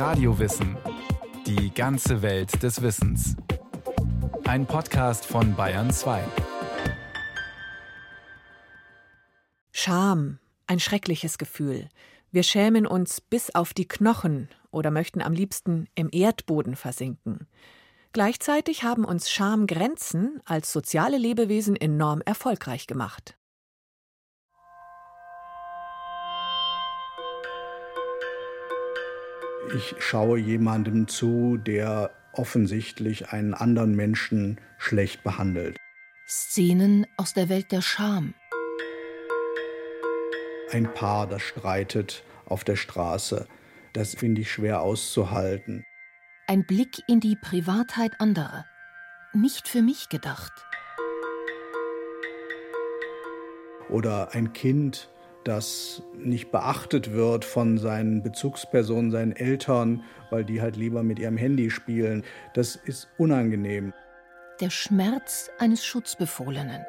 Radiowissen. Die ganze Welt des Wissens. Ein Podcast von Bayern 2. Scham, ein schreckliches Gefühl. Wir schämen uns bis auf die Knochen oder möchten am liebsten im Erdboden versinken. Gleichzeitig haben uns Schamgrenzen als soziale Lebewesen enorm erfolgreich gemacht. Ich schaue jemandem zu, der offensichtlich einen anderen Menschen schlecht behandelt. Szenen aus der Welt der Scham. Ein Paar, das streitet auf der Straße. Das finde ich schwer auszuhalten. Ein Blick in die Privatheit anderer. Nicht für mich gedacht. Oder ein Kind, das nicht beachtet wird von seinen Bezugspersonen, seinen Eltern, weil die halt lieber mit ihrem Handy spielen. Das ist unangenehm. Der Schmerz eines Schutzbefohlenen.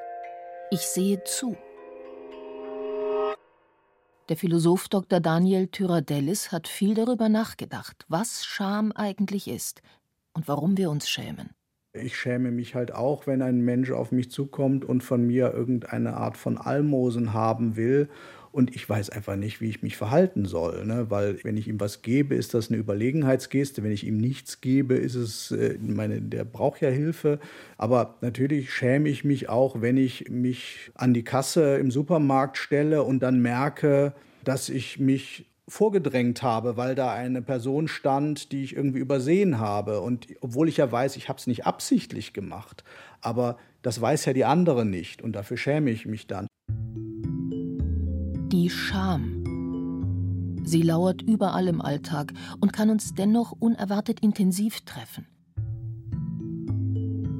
Ich sehe zu. Der Philosoph Dr. Daniel Tyradellis hat viel darüber nachgedacht, was Scham eigentlich ist und warum wir uns schämen. Ich schäme mich halt auch, wenn ein Mensch auf mich zukommt und von mir irgendeine Art von Almosen haben will und ich weiß einfach nicht, wie ich mich verhalten soll. Ne? Weil wenn ich ihm was gebe, ist das eine Überlegenheitsgeste. Wenn ich ihm nichts gebe, ist es, äh, meine, der braucht ja Hilfe. Aber natürlich schäme ich mich auch, wenn ich mich an die Kasse im Supermarkt stelle und dann merke, dass ich mich vorgedrängt habe, weil da eine Person stand, die ich irgendwie übersehen habe. Und obwohl ich ja weiß, ich habe es nicht absichtlich gemacht, aber das weiß ja die andere nicht und dafür schäme ich mich dann die Scham. Sie lauert überall im Alltag und kann uns dennoch unerwartet intensiv treffen.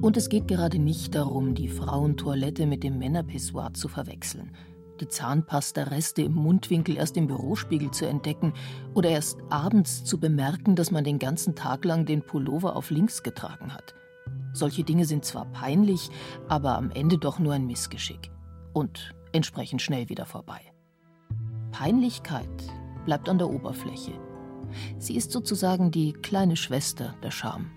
Und es geht gerade nicht darum, die Frauentoilette mit dem Männerpissoir zu verwechseln, die Zahnpasta-Reste im Mundwinkel erst im Bürospiegel zu entdecken oder erst abends zu bemerken, dass man den ganzen Tag lang den Pullover auf links getragen hat. Solche Dinge sind zwar peinlich, aber am Ende doch nur ein Missgeschick und entsprechend schnell wieder vorbei. Peinlichkeit bleibt an der Oberfläche. Sie ist sozusagen die kleine Schwester der Scham.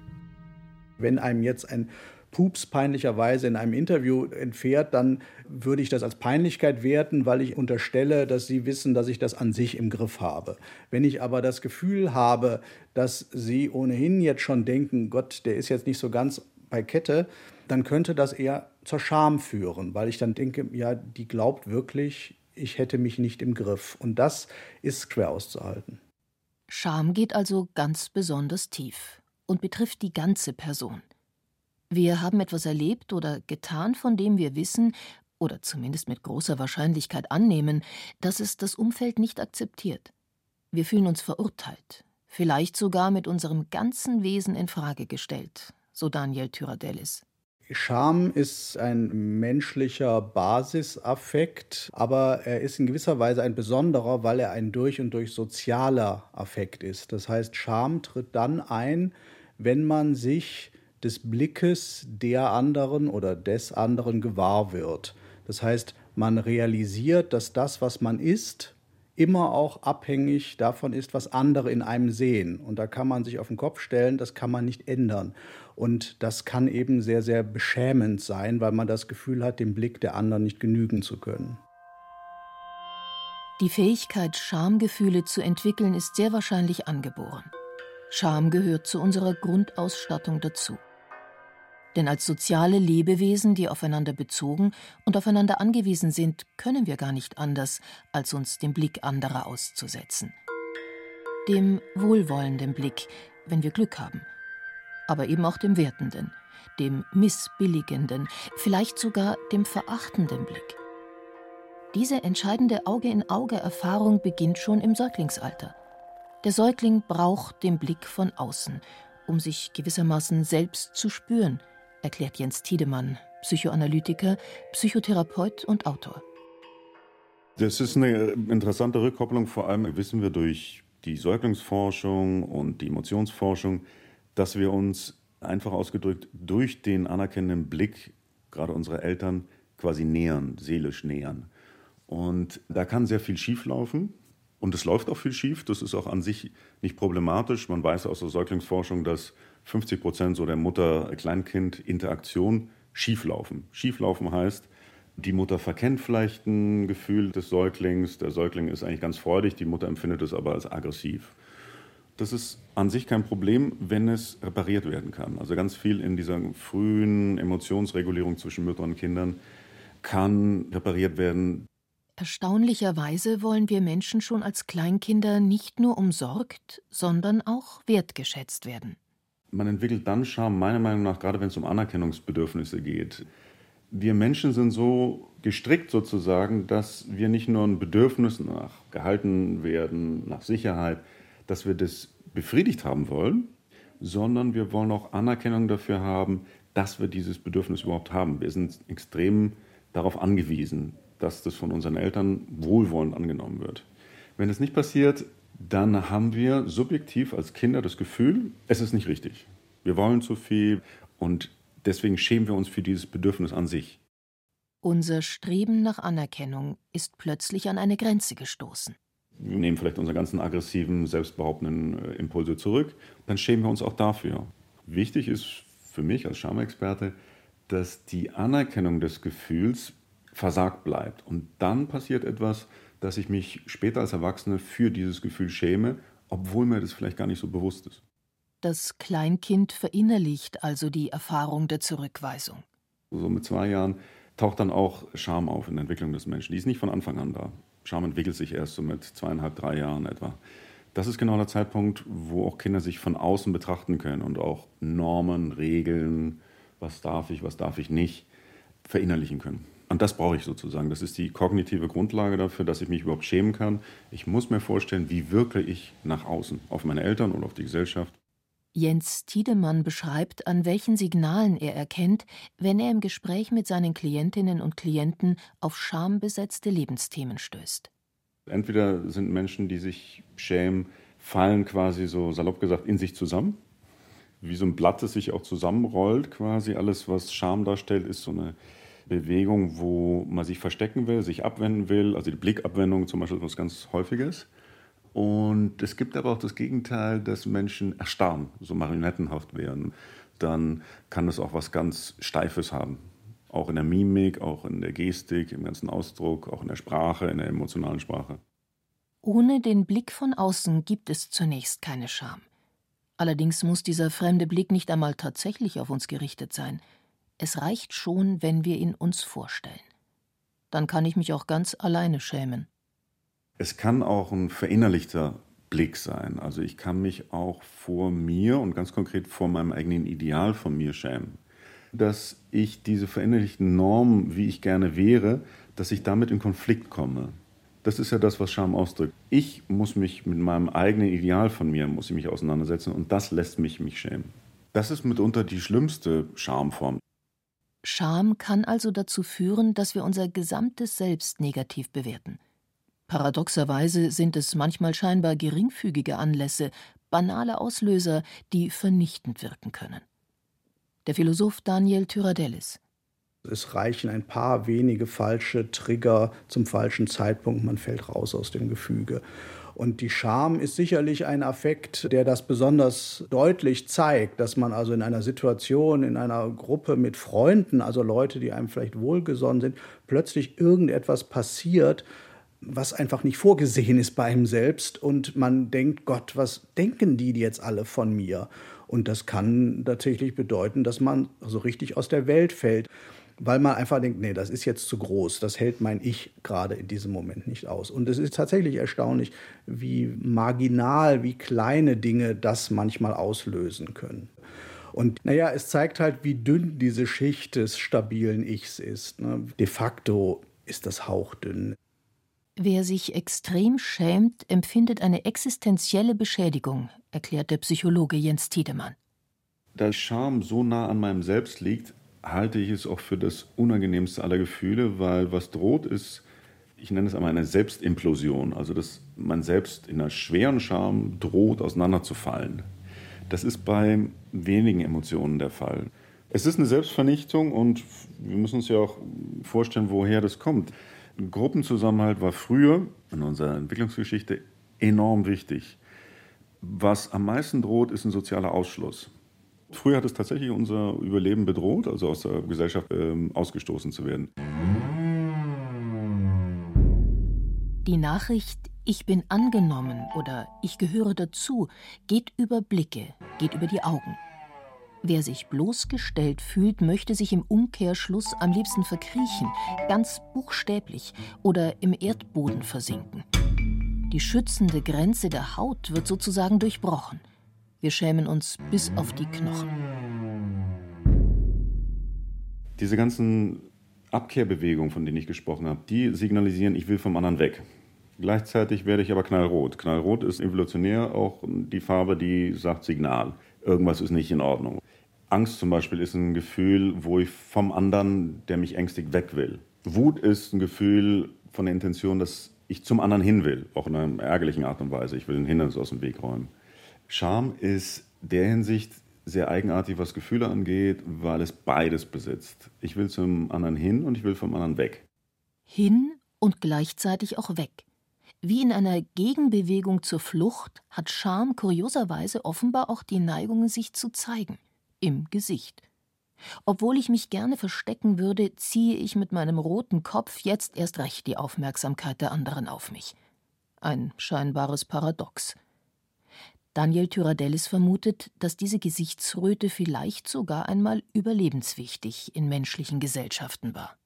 Wenn einem jetzt ein Pups peinlicherweise in einem Interview entfährt, dann würde ich das als Peinlichkeit werten, weil ich unterstelle, dass sie wissen, dass ich das an sich im Griff habe. Wenn ich aber das Gefühl habe, dass sie ohnehin jetzt schon denken, Gott, der ist jetzt nicht so ganz bei Kette, dann könnte das eher zur Scham führen, weil ich dann denke, ja, die glaubt wirklich, ich hätte mich nicht im Griff. Und das ist schwer auszuhalten. Scham geht also ganz besonders tief und betrifft die ganze Person. Wir haben etwas erlebt oder getan, von dem wir wissen, oder zumindest mit großer Wahrscheinlichkeit annehmen, dass es das Umfeld nicht akzeptiert. Wir fühlen uns verurteilt, vielleicht sogar mit unserem ganzen Wesen in Frage gestellt, so Daniel Tyradellis. Scham ist ein menschlicher Basisaffekt, aber er ist in gewisser Weise ein besonderer, weil er ein durch und durch sozialer Affekt ist. Das heißt, Scham tritt dann ein, wenn man sich des Blickes der anderen oder des anderen gewahr wird. Das heißt, man realisiert, dass das, was man ist, immer auch abhängig davon ist, was andere in einem sehen. Und da kann man sich auf den Kopf stellen, das kann man nicht ändern. Und das kann eben sehr, sehr beschämend sein, weil man das Gefühl hat, dem Blick der anderen nicht genügen zu können. Die Fähigkeit, Schamgefühle zu entwickeln, ist sehr wahrscheinlich angeboren. Scham gehört zu unserer Grundausstattung dazu. Denn als soziale Lebewesen, die aufeinander bezogen und aufeinander angewiesen sind, können wir gar nicht anders, als uns dem Blick anderer auszusetzen. Dem wohlwollenden Blick, wenn wir Glück haben. Aber eben auch dem wertenden, dem missbilligenden, vielleicht sogar dem verachtenden Blick. Diese entscheidende Auge-in-Auge-Erfahrung beginnt schon im Säuglingsalter. Der Säugling braucht den Blick von außen, um sich gewissermaßen selbst zu spüren – erklärt Jens Tiedemann, Psychoanalytiker, Psychotherapeut und Autor. Das ist eine interessante Rückkopplung. Vor allem wissen wir durch die Säuglingsforschung und die Emotionsforschung, dass wir uns einfach ausgedrückt durch den anerkennenden Blick gerade unserer Eltern quasi nähern, seelisch nähern. Und da kann sehr viel schieflaufen. Und es läuft auch viel schief. Das ist auch an sich nicht problematisch. Man weiß aus der Säuglingsforschung, dass 50 Prozent so der Mutter-Kleinkind-Interaktion schieflaufen. Schieflaufen heißt, die Mutter verkennt vielleicht ein Gefühl des Säuglings. Der Säugling ist eigentlich ganz freudig, die Mutter empfindet es aber als aggressiv. Das ist an sich kein Problem, wenn es repariert werden kann. Also ganz viel in dieser frühen Emotionsregulierung zwischen Müttern und Kindern kann repariert werden. Erstaunlicherweise wollen wir Menschen schon als Kleinkinder nicht nur umsorgt, sondern auch wertgeschätzt werden. Man entwickelt dann Scham, meiner Meinung nach, gerade wenn es um Anerkennungsbedürfnisse geht. Wir Menschen sind so gestrickt sozusagen, dass wir nicht nur ein Bedürfnis nach gehalten werden, nach Sicherheit, dass wir das befriedigt haben wollen, sondern wir wollen auch Anerkennung dafür haben, dass wir dieses Bedürfnis überhaupt haben. Wir sind extrem darauf angewiesen, dass das von unseren Eltern wohlwollend angenommen wird. Wenn es nicht passiert, dann haben wir subjektiv als Kinder das Gefühl, es ist nicht richtig. Wir wollen zu viel und deswegen schämen wir uns für dieses Bedürfnis an sich. Unser Streben nach Anerkennung ist plötzlich an eine Grenze gestoßen wir nehmen vielleicht unsere ganzen aggressiven, selbstbehauptenden äh, Impulse zurück, dann schämen wir uns auch dafür. Wichtig ist für mich als Schamexperte, dass die Anerkennung des Gefühls versagt bleibt. Und dann passiert etwas, dass ich mich später als Erwachsene für dieses Gefühl schäme, obwohl mir das vielleicht gar nicht so bewusst ist. Das Kleinkind verinnerlicht also die Erfahrung der Zurückweisung. So mit zwei Jahren taucht dann auch Scham auf in der Entwicklung des Menschen. Die ist nicht von Anfang an da. Scham entwickelt sich erst so mit zweieinhalb, drei Jahren etwa. Das ist genau der Zeitpunkt, wo auch Kinder sich von außen betrachten können und auch Normen, Regeln, was darf ich, was darf ich nicht, verinnerlichen können. Und das brauche ich sozusagen. Das ist die kognitive Grundlage dafür, dass ich mich überhaupt schämen kann. Ich muss mir vorstellen, wie wirke ich nach außen, auf meine Eltern oder auf die Gesellschaft. Jens Tiedemann beschreibt, an welchen Signalen er erkennt, wenn er im Gespräch mit seinen Klientinnen und Klienten auf schambesetzte Lebensthemen stößt. Entweder sind Menschen, die sich schämen, fallen quasi so salopp gesagt in sich zusammen, wie so ein Blatt, das sich auch zusammenrollt quasi. Alles, was Scham darstellt, ist so eine Bewegung, wo man sich verstecken will, sich abwenden will. Also die Blickabwendung zum Beispiel ist was ganz Häufiges. Und es gibt aber auch das Gegenteil, dass Menschen erstarren, so marionettenhaft werden. Dann kann es auch was ganz Steifes haben. Auch in der Mimik, auch in der Gestik, im ganzen Ausdruck, auch in der Sprache, in der emotionalen Sprache. Ohne den Blick von außen gibt es zunächst keine Scham. Allerdings muss dieser fremde Blick nicht einmal tatsächlich auf uns gerichtet sein. Es reicht schon, wenn wir ihn uns vorstellen. Dann kann ich mich auch ganz alleine schämen. Es kann auch ein verinnerlichter Blick sein. Also ich kann mich auch vor mir und ganz konkret vor meinem eigenen Ideal von mir schämen. Dass ich diese verinnerlichten Normen, wie ich gerne wäre, dass ich damit in Konflikt komme. Das ist ja das, was Scham ausdrückt. Ich muss mich mit meinem eigenen Ideal von mir muss ich mich auseinandersetzen und das lässt mich mich schämen. Das ist mitunter die schlimmste Schamform. Scham kann also dazu führen, dass wir unser gesamtes Selbst negativ bewerten. Paradoxerweise sind es manchmal scheinbar geringfügige Anlässe, banale Auslöser, die vernichtend wirken können. Der Philosoph Daniel Tyradellis. Es reichen ein paar wenige falsche Trigger zum falschen Zeitpunkt, man fällt raus aus dem Gefüge. Und die Scham ist sicherlich ein Affekt, der das besonders deutlich zeigt, dass man also in einer Situation, in einer Gruppe mit Freunden, also Leute, die einem vielleicht wohlgesonnen sind, plötzlich irgendetwas passiert, was einfach nicht vorgesehen ist bei ihm selbst und man denkt, Gott, was denken die jetzt alle von mir? Und das kann tatsächlich bedeuten, dass man so richtig aus der Welt fällt, weil man einfach denkt, nee, das ist jetzt zu groß, das hält mein Ich gerade in diesem Moment nicht aus. Und es ist tatsächlich erstaunlich, wie marginal, wie kleine Dinge das manchmal auslösen können. Und naja, es zeigt halt, wie dünn diese Schicht des stabilen Ichs ist. Ne? De facto ist das hauchdünn. Wer sich extrem schämt, empfindet eine existenzielle Beschädigung, erklärt der Psychologe Jens Tiedemann. Da Scham so nah an meinem Selbst liegt, halte ich es auch für das unangenehmste aller Gefühle, weil was droht ist, ich nenne es einmal eine Selbstimplosion, also dass man selbst in einer schweren Scham droht, auseinanderzufallen. Das ist bei wenigen Emotionen der Fall. Es ist eine Selbstvernichtung und wir müssen uns ja auch vorstellen, woher das kommt. Gruppenzusammenhalt war früher in unserer Entwicklungsgeschichte enorm wichtig. Was am meisten droht, ist ein sozialer Ausschluss. Früher hat es tatsächlich unser Überleben bedroht, also aus der Gesellschaft ähm, ausgestoßen zu werden. Die Nachricht Ich bin angenommen oder Ich gehöre dazu geht über Blicke, geht über die Augen. Wer sich bloßgestellt fühlt, möchte sich im Umkehrschluss am liebsten verkriechen, ganz buchstäblich oder im Erdboden versinken. Die schützende Grenze der Haut wird sozusagen durchbrochen. Wir schämen uns bis auf die Knochen. Diese ganzen Abkehrbewegungen, von denen ich gesprochen habe, die signalisieren, ich will vom anderen weg. Gleichzeitig werde ich aber knallrot. Knallrot ist evolutionär auch die Farbe, die sagt Signal. Irgendwas ist nicht in Ordnung. Angst zum Beispiel ist ein Gefühl, wo ich vom anderen, der mich ängstigt, weg will. Wut ist ein Gefühl von der Intention, dass ich zum anderen hin will, auch in einer ärgerlichen Art und Weise. Ich will ein Hindernis aus dem Weg räumen. Scham ist der Hinsicht sehr eigenartig, was Gefühle angeht, weil es beides besitzt. Ich will zum anderen hin und ich will vom anderen weg. Hin und gleichzeitig auch weg. Wie in einer Gegenbewegung zur Flucht hat Scham kurioserweise offenbar auch die Neigung, sich zu zeigen im Gesicht. Obwohl ich mich gerne verstecken würde, ziehe ich mit meinem roten Kopf jetzt erst recht die Aufmerksamkeit der anderen auf mich. Ein scheinbares Paradox. Daniel Tyradellis vermutet, dass diese Gesichtsröte vielleicht sogar einmal überlebenswichtig in menschlichen Gesellschaften war.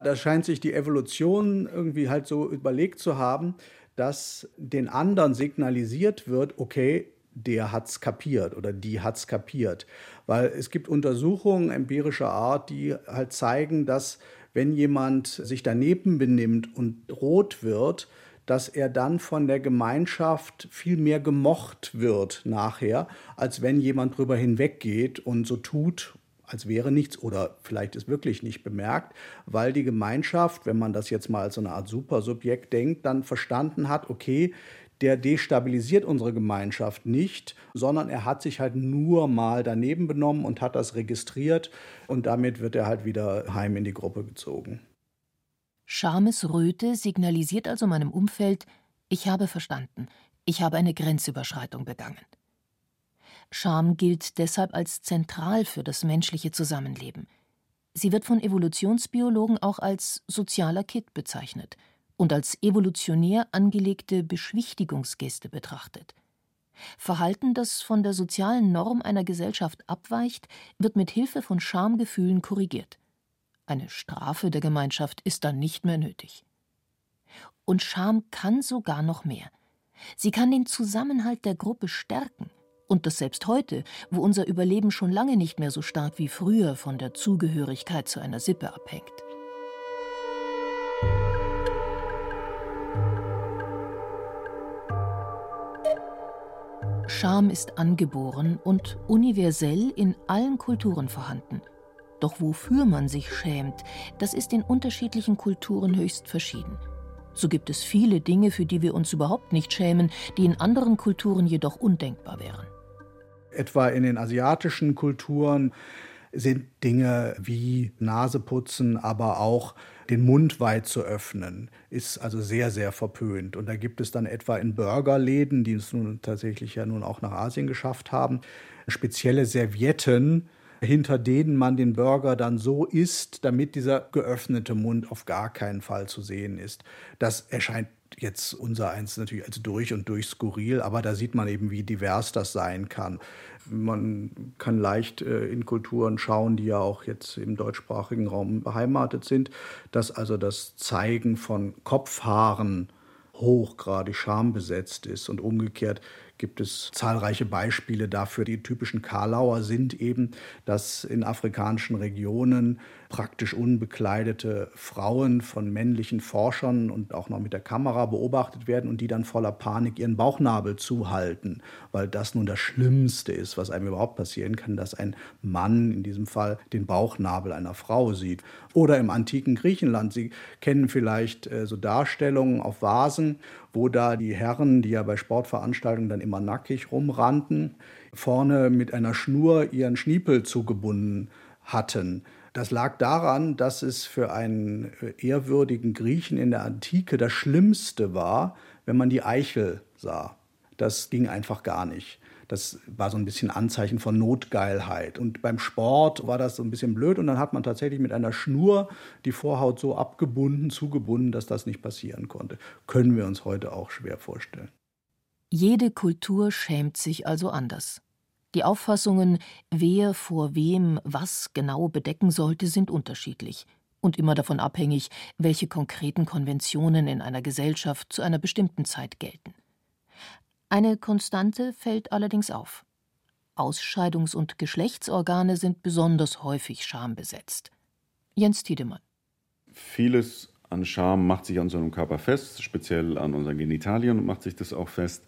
Da scheint sich die Evolution irgendwie halt so überlegt zu haben, dass den anderen signalisiert wird, okay, der hat's kapiert oder die hat's kapiert. Weil es gibt Untersuchungen empirischer Art, die halt zeigen, dass wenn jemand sich daneben benimmt und rot wird, dass er dann von der Gemeinschaft viel mehr gemocht wird nachher, als wenn jemand drüber hinweggeht und so tut, als wäre nichts oder vielleicht ist wirklich nicht bemerkt, weil die Gemeinschaft, wenn man das jetzt mal als so eine Art Supersubjekt denkt, dann verstanden hat, okay, der destabilisiert unsere Gemeinschaft nicht, sondern er hat sich halt nur mal daneben benommen und hat das registriert und damit wird er halt wieder heim in die Gruppe gezogen. Schamesröte signalisiert also meinem Umfeld, ich habe verstanden, ich habe eine Grenzüberschreitung begangen. Scham gilt deshalb als zentral für das menschliche Zusammenleben. Sie wird von Evolutionsbiologen auch als sozialer Kit bezeichnet – und als evolutionär angelegte Beschwichtigungsgeste betrachtet. Verhalten, das von der sozialen Norm einer Gesellschaft abweicht, wird mit Hilfe von Schamgefühlen korrigiert. Eine Strafe der Gemeinschaft ist dann nicht mehr nötig. Und Scham kann sogar noch mehr. Sie kann den Zusammenhalt der Gruppe stärken. Und das selbst heute, wo unser Überleben schon lange nicht mehr so stark wie früher von der Zugehörigkeit zu einer Sippe abhängt. Scham ist angeboren und universell in allen Kulturen vorhanden. Doch wofür man sich schämt, das ist in unterschiedlichen Kulturen höchst verschieden. So gibt es viele Dinge, für die wir uns überhaupt nicht schämen, die in anderen Kulturen jedoch undenkbar wären. Etwa in den asiatischen Kulturen sind Dinge wie Naseputzen, aber auch den Mund weit zu öffnen, ist also sehr, sehr verpönt. Und da gibt es dann etwa in Burgerläden, die es nun tatsächlich ja nun auch nach Asien geschafft haben, spezielle Servietten, hinter denen man den Burger dann so isst, damit dieser geöffnete Mund auf gar keinen Fall zu sehen ist. Das erscheint jetzt unser eins natürlich als durch und durch skurril, aber da sieht man eben, wie divers das sein kann. Man kann leicht äh, in Kulturen schauen, die ja auch jetzt im deutschsprachigen Raum beheimatet sind, dass also das Zeigen von Kopfhaaren hochgradig schambesetzt ist und umgekehrt gibt es zahlreiche Beispiele dafür. Die typischen Karlauer sind eben, dass in afrikanischen Regionen praktisch unbekleidete Frauen von männlichen Forschern und auch noch mit der Kamera beobachtet werden und die dann voller Panik ihren Bauchnabel zuhalten, weil das nun das Schlimmste ist, was einem überhaupt passieren kann, dass ein Mann in diesem Fall den Bauchnabel einer Frau sieht. Oder im antiken Griechenland. Sie kennen vielleicht äh, so Darstellungen auf Vasen, wo da die Herren, die ja bei Sportveranstaltungen dann immer nackig rumrannten, vorne mit einer Schnur ihren Schniepel zugebunden hatten. Das lag daran, dass es für einen äh, ehrwürdigen Griechen in der Antike das Schlimmste war, wenn man die Eichel sah. Das ging einfach gar nicht. Das war so ein bisschen Anzeichen von Notgeilheit. Und beim Sport war das so ein bisschen blöd. Und dann hat man tatsächlich mit einer Schnur die Vorhaut so abgebunden, zugebunden, dass das nicht passieren konnte. Können wir uns heute auch schwer vorstellen. Jede Kultur schämt sich also anders. Die Auffassungen, wer vor wem was genau bedecken sollte, sind unterschiedlich und immer davon abhängig, welche konkreten Konventionen in einer Gesellschaft zu einer bestimmten Zeit gelten. Eine Konstante fällt allerdings auf. Ausscheidungs- und Geschlechtsorgane sind besonders häufig schambesetzt. Jens Tiedemann. Vieles an Scham macht sich an einem Körper fest, speziell an unseren Genitalien macht sich das auch fest.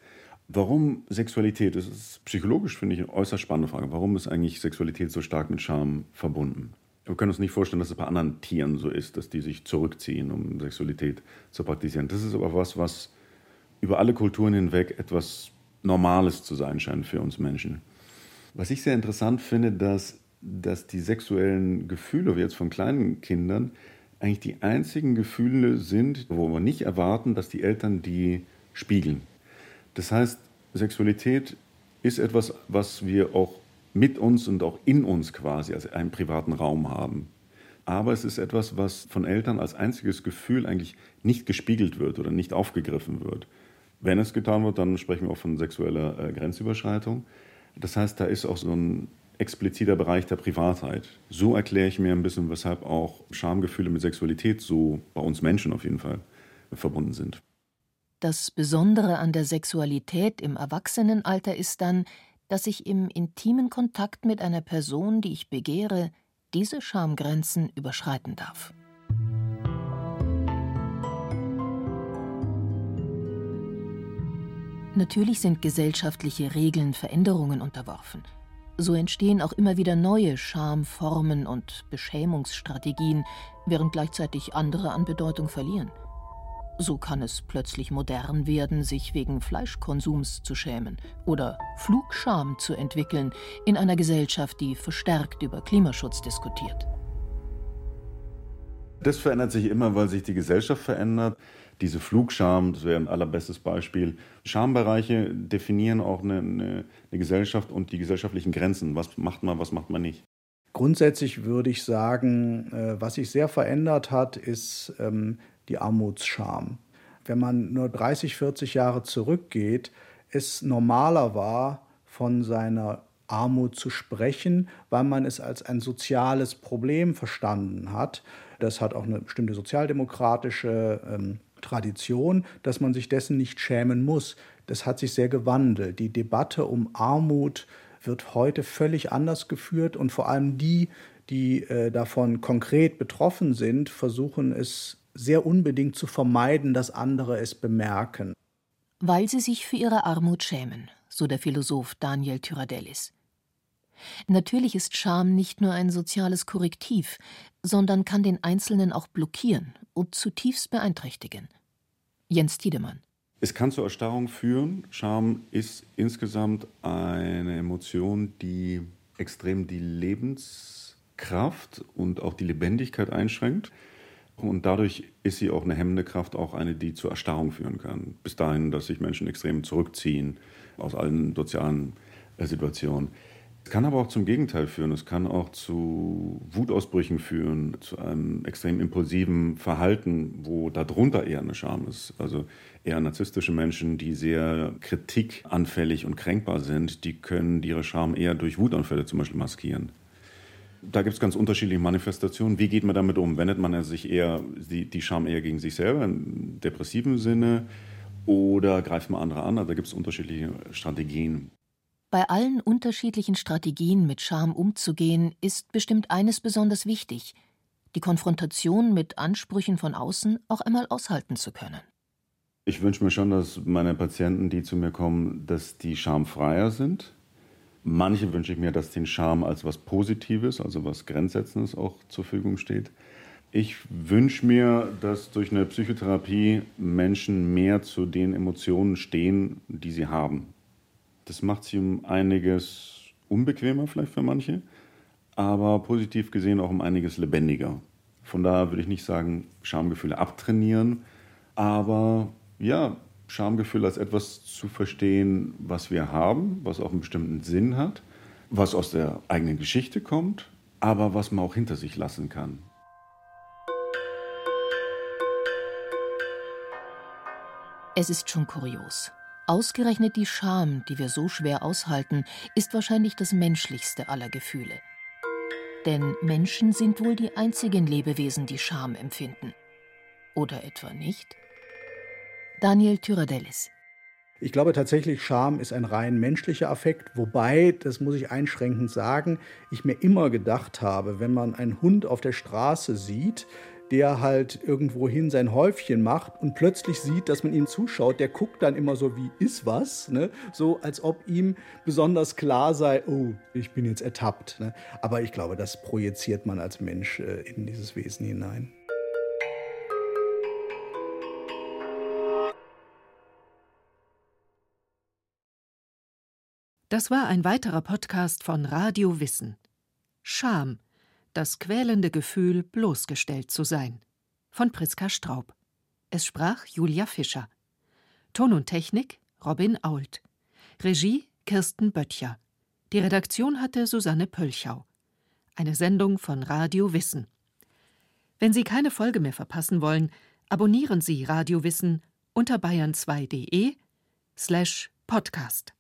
Warum Sexualität? Das ist psychologisch, finde ich, eine äußerst spannende Frage. Warum ist eigentlich Sexualität so stark mit Scham verbunden? Wir können uns nicht vorstellen, dass es bei anderen Tieren so ist, dass die sich zurückziehen, um Sexualität zu praktizieren. Das ist aber was, was über alle Kulturen hinweg etwas Normales zu sein scheint für uns Menschen. Was ich sehr interessant finde, dass, dass die sexuellen Gefühle, wie jetzt von kleinen Kindern, eigentlich die einzigen Gefühle sind, wo wir nicht erwarten, dass die Eltern die spiegeln. Das heißt, Sexualität ist etwas, was wir auch mit uns und auch in uns quasi als einen privaten Raum haben. Aber es ist etwas, was von Eltern als einziges Gefühl eigentlich nicht gespiegelt wird oder nicht aufgegriffen wird. Wenn es getan wird, dann sprechen wir auch von sexueller äh, Grenzüberschreitung. Das heißt, da ist auch so ein expliziter Bereich der Privatheit. So erkläre ich mir ein bisschen, weshalb auch Schamgefühle mit Sexualität so bei uns Menschen auf jeden Fall verbunden sind. Das Besondere an der Sexualität im Erwachsenenalter ist dann, dass ich im intimen Kontakt mit einer Person, die ich begehre, diese Schamgrenzen überschreiten darf. Natürlich sind gesellschaftliche Regeln Veränderungen unterworfen. So entstehen auch immer wieder neue Schamformen und Beschämungsstrategien, während gleichzeitig andere an Bedeutung verlieren. So kann es plötzlich modern werden, sich wegen Fleischkonsums zu schämen oder Flugscham zu entwickeln in einer Gesellschaft, die verstärkt über Klimaschutz diskutiert. Das verändert sich immer, weil sich die Gesellschaft verändert. Diese Flugscham, das wäre ein allerbestes Beispiel. Schambereiche definieren auch eine, eine, eine Gesellschaft und die gesellschaftlichen Grenzen. Was macht man, was macht man nicht? Grundsätzlich würde ich sagen, äh, was sich sehr verändert hat, ist ähm, die Armutsscham. Wenn man nur 30, 40 Jahre zurückgeht, es normaler war, von seiner Armut zu sprechen, weil man es als ein soziales Problem verstanden hat. Das hat auch eine bestimmte sozialdemokratische ähm, Tradition, dass man sich dessen nicht schämen muss. Das hat sich sehr gewandelt. Die Debatte um Armut wird heute völlig anders geführt und vor allem die, die äh, davon konkret betroffen sind, versuchen es sehr unbedingt zu vermeiden, dass andere es bemerken. Weil sie sich für ihre Armut schämen, so der Philosoph Daniel Tyradellis. Natürlich ist Scham nicht nur ein soziales Korrektiv, sondern kann den Einzelnen auch blockieren und zutiefst beeinträchtigen. Jens Tiedemann. Es kann zur Erstarrung führen. Scham ist insgesamt eine Emotion, die extrem die Lebenskraft und auch die Lebendigkeit einschränkt. Und dadurch ist sie auch eine hemmende Kraft, auch eine, die zur Erstarrung führen kann. Bis dahin, dass sich Menschen extrem zurückziehen aus allen sozialen äh, Situationen. Es kann aber auch zum Gegenteil führen. Es kann auch zu Wutausbrüchen führen, zu einem extrem impulsiven Verhalten, wo darunter eher eine Scham ist. Also eher narzisstische Menschen, die sehr kritikanfällig und kränkbar sind, die können ihre Scham eher durch Wutanfälle zum Beispiel maskieren. Da gibt es ganz unterschiedliche Manifestationen. Wie geht man damit um? Wendet man sich eher die, die Scham eher gegen sich selber im depressiven Sinne oder greift man andere an? Also da gibt es unterschiedliche Strategien. Bei allen unterschiedlichen Strategien, mit Scham umzugehen, ist bestimmt eines besonders wichtig: die Konfrontation mit Ansprüchen von außen auch einmal aushalten zu können. Ich wünsche mir schon, dass meine Patienten, die zu mir kommen, dass die schamfreier sind. Manche wünsche ich mir, dass den Scham als was Positives, also was Grenzsetzendes auch zur Verfügung steht. Ich wünsche mir, dass durch eine Psychotherapie Menschen mehr zu den Emotionen stehen, die sie haben. Das macht sie um einiges unbequemer vielleicht für manche, aber positiv gesehen auch um einiges lebendiger. Von daher würde ich nicht sagen, Schamgefühle abtrainieren, aber ja, Schamgefühl als etwas zu verstehen, was wir haben, was auch einen bestimmten Sinn hat, was aus der eigenen Geschichte kommt, aber was man auch hinter sich lassen kann. Es ist schon kurios. Ausgerechnet die Scham, die wir so schwer aushalten, ist wahrscheinlich das menschlichste aller Gefühle. Denn Menschen sind wohl die einzigen Lebewesen, die Scham empfinden. Oder etwa nicht? Daniel Tyradelis. Ich glaube tatsächlich, Scham ist ein rein menschlicher Affekt, wobei, das muss ich einschränkend sagen, ich mir immer gedacht habe, wenn man einen Hund auf der Straße sieht, der halt irgendwohin sein Häufchen macht und plötzlich sieht, dass man ihm zuschaut, der guckt dann immer so wie ist was, ne? so als ob ihm besonders klar sei, oh, ich bin jetzt ertappt. Ne? Aber ich glaube, das projiziert man als Mensch äh, in dieses Wesen hinein. Das war ein weiterer Podcast von Radio Wissen. Scham das quälende Gefühl, bloßgestellt zu sein. Von Priska Straub. Es sprach Julia Fischer. Ton und Technik Robin Ault. Regie Kirsten Böttcher. Die Redaktion hatte Susanne Pölchau. Eine Sendung von Radio Wissen. Wenn Sie keine Folge mehr verpassen wollen, abonnieren Sie Radio Wissen unter bayern2.de slash podcast.